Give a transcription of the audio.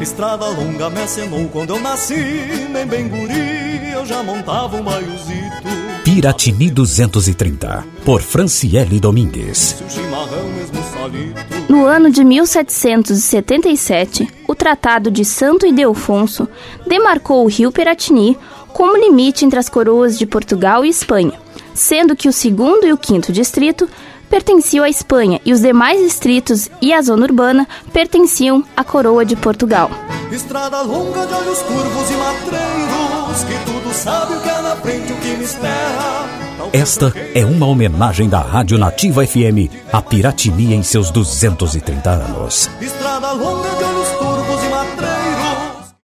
Estrada longa me acenou quando eu nasci, nem bem guri, eu já montava um baiozito. Piratini 230, por Franciele Domingues. No ano de 1777, o Tratado de Santo Ildefonso demarcou o rio Piratini como limite entre as coroas de Portugal e Espanha, sendo que o segundo e o quinto distrito pertenciam à Espanha e os demais distritos e a zona urbana pertenciam à coroa de Portugal. Estrada longa de olhos curvos e matreiros, que tudo sabe o que é na frente, o que me espera. Esta é uma homenagem da Rádio Nativa FM a Piratini em seus 230 anos. Estrada longa